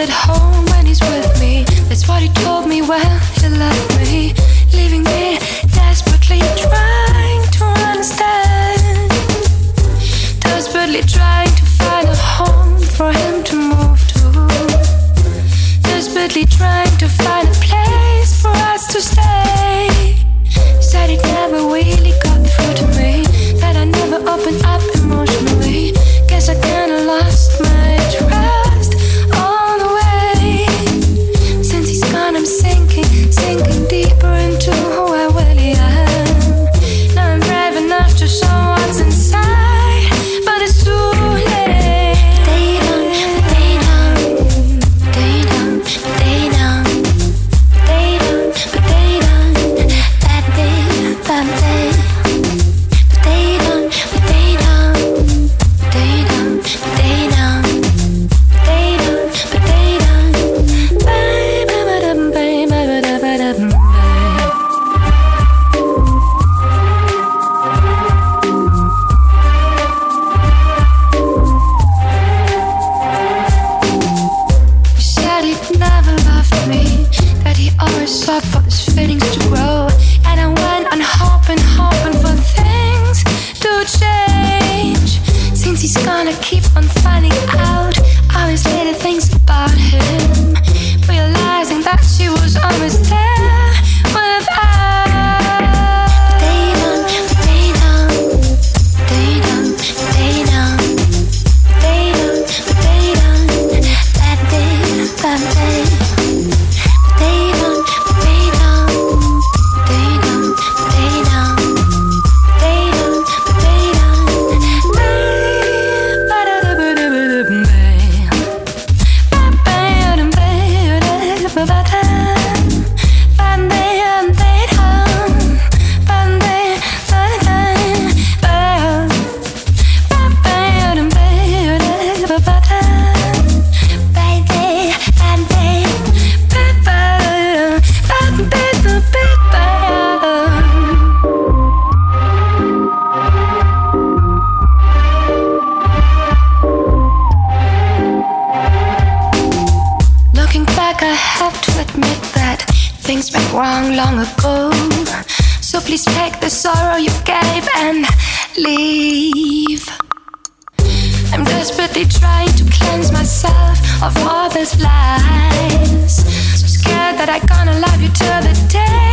at home when he's with me. That's what he told me when he left me, leaving me desperately trying to understand. Desperately trying to find a home for him to move to. Desperately trying to find a place for us to stay. Said it never really got for his feelings to grow. And I went on hoping, hoping for things to change. Since he's gonna keep on finding out all these little things about him, realizing that she was always there Ba-ba-da-ba-da-ba-da. Ba-ba-da-ba-da. Have to admit that things went wrong long ago. So please take the sorrow you gave and leave. I'm desperately trying to cleanse myself of all these lies. So scared that I'm gonna love you till the day